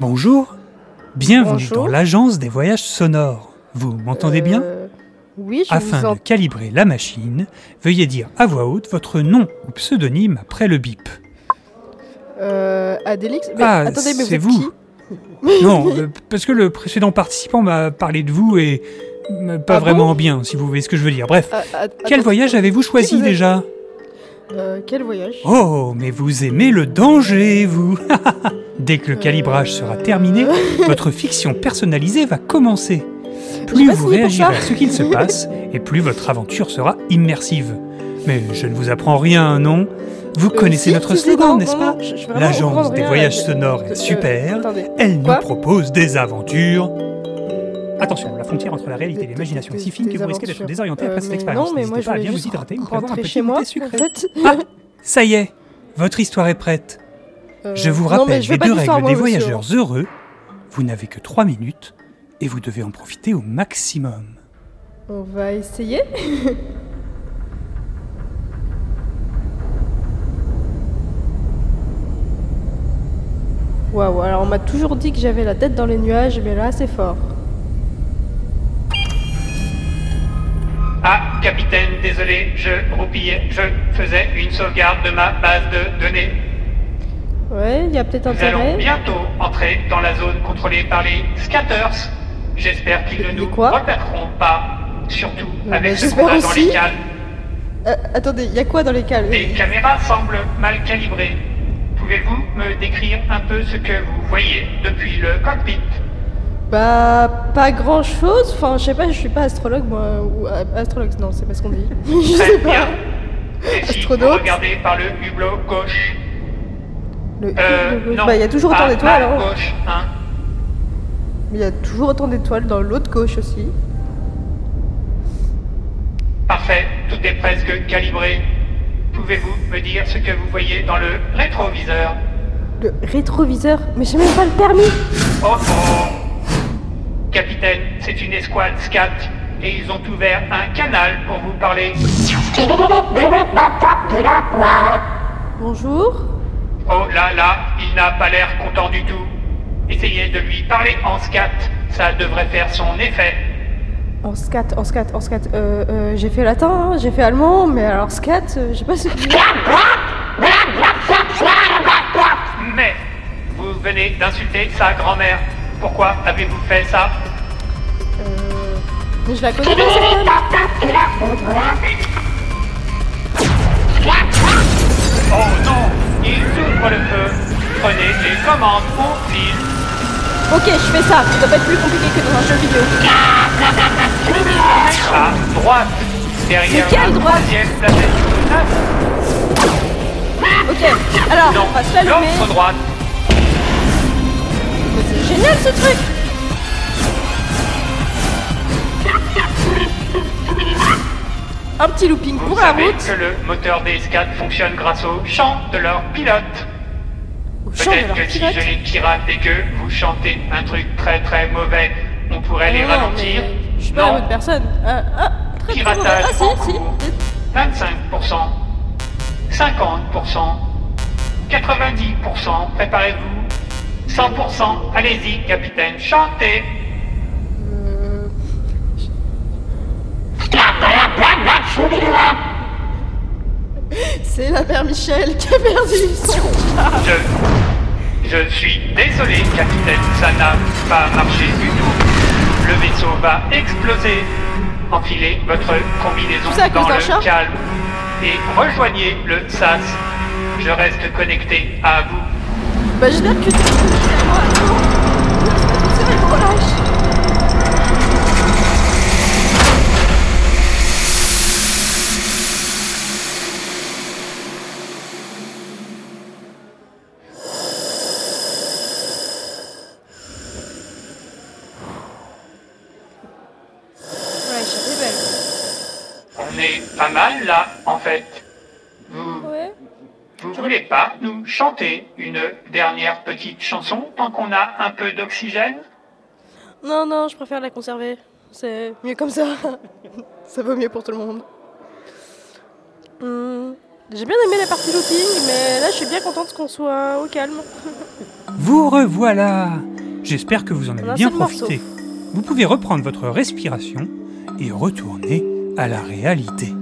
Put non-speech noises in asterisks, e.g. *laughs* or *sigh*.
Bonjour, bienvenue Bonjour. dans l'agence des voyages sonores. Vous m'entendez bien Euh, Oui, je Afin vous de entends. calibrer la machine, veuillez dire à voix haute votre nom ou pseudonyme après le bip. Euh, Adélix mais Ah, attendez, mais c'est vous. *laughs* Non, *laughs* euh, parce que le précédent participant m'a parlé de vous et euh, pas Ah vraiment bon bien, si vous voyez ce que je veux dire. Bref, Ah, ah, quel attends, voyage avez-vous choisi vous déjà euh, Quel voyage? Oh, mais vous aimez le danger, vous *laughs* Dès que le calibrage sera terminé, *laughs* votre fiction personnalisée va commencer. Plus vous réagirez à ce qu'il se *laughs* passe, et plus votre aventure sera immersive. Mais je ne vous apprends rien, non? Vous Euh, connaissez notre slogan, n'est-ce pas? L'agence des voyages sonores Euh, est super. Elle nous propose des aventures. Attention, la frontière entre la réalité et l'imagination est si fine que vous risquez d'être désorienté Euh, après cette mais expérience. Non, mais moi je bien vous hydrater ou prévoir un petit chez moi, goûter sucré. Ah, ça y est, votre histoire est prête. Euh, Je vous non, mais rappelle je les deux règles moi, des monsieur. voyageurs heureux. Vous n'avez que 3 minutes et vous devez en profiter au maximum. On va essayer. *laughs* Waouh, alors on m'a toujours dit que j'avais la tête dans les nuages, mais là c'est fort. Ah, capitaine, désolé, je roupillais, je faisais une sauvegarde de ma base de données. Ouais, il y a peut-être Nous allons intérêt. bientôt entrer dans la zone contrôlée par les scatters. J'espère qu'ils ne nous quoi repéreront pas, surtout Euh, avec ce qu'on a dans les cales. Euh, attendez, il y a quoi dans les cales Les caméras semblent mal calibrées. Pouvez-vous me décrire un peu ce que vous voyez depuis le cockpit? Bah, pas grand chose. Enfin, je sais pas, je suis pas astrologue moi. Ou euh, astrologue, non, c'est pas ce qu'on dit. *laughs* je sais bien. pas. Si Astronaute. vous regardez par le hublot gauche Le- Euh, le- non. bah, il y a toujours autant à d'étoiles. gauche, hein. Mais il y a toujours autant d'étoiles dans l'autre gauche aussi. Parfait, tout est presque calibré. Pouvez-vous me dire ce que vous voyez dans le rétroviseur? Le rétroviseur? Mais j'ai même pas le permis Oh oh Capitaine, c'est une escouade SCAT et ils ont ouvert un canal pour vous parler. *laughs* Bonjour Oh là là, il n'a pas l'air content du tout. Essayez de lui parler en SCAT, ça devrait faire son effet. En scat, en scat, en scat. Euh, euh, j'ai fait latin, hein, j'ai fait allemand, mais alors scat, euh, j'ai pas ce Mais vous venez d'insulter sa grand-mère. Pourquoi avez-vous fait ça? Euh... Je la connais pas cette le feu. Prenez les commandes au fil. Ok, je fais ça, ça doit pas être plus compliqué que dans un jeu vidéo. À droite, derrière Mais quelle la droite troisième planète. Ok, alors, Non, on va s'allumer. l'autre droite. C'est génial ce truc Un petit looping Vous pour la savez route. que le moteur des SCAT fonctionne grâce au chant de leur pilote. Peut-être que si je les pirate et que vous chantez un truc très très mauvais, on pourrait les Non, ralentir. Je suis pas la bonne personne. Ah, ah. Piratage Ah en si, si. cours. 25%, 50%, 90%, préparez-vous. 100%, allez-y, capitaine, chantez. Euh, C'est la mère Michel qui a perdu son chat. Je, je suis désolé, capitaine, ça n'a pas marché du tout. Le vaisseau va exploser. Enfilez votre combinaison ça dans le chat calme et rejoignez le SAS. Je reste connecté à vous. Bah j'espère que C'est relâche. Ouais, j'étais belle. On est pas mal là, en fait. Vous, Ouais. vous voulez pas nous chanter une dernière petite chanson tant qu'on a un peu d'oxygène? Non, non, je préfère la conserver. C'est mieux comme ça. *laughs* ça vaut mieux pour tout le monde. Hmm. J'ai bien aimé la partie looping, mais là je suis bien contente qu'on soit au calme. *laughs* Vous revoilà J'espère que vous en avez bien profité. Vous pouvez reprendre votre respiration et retourner à la réalité.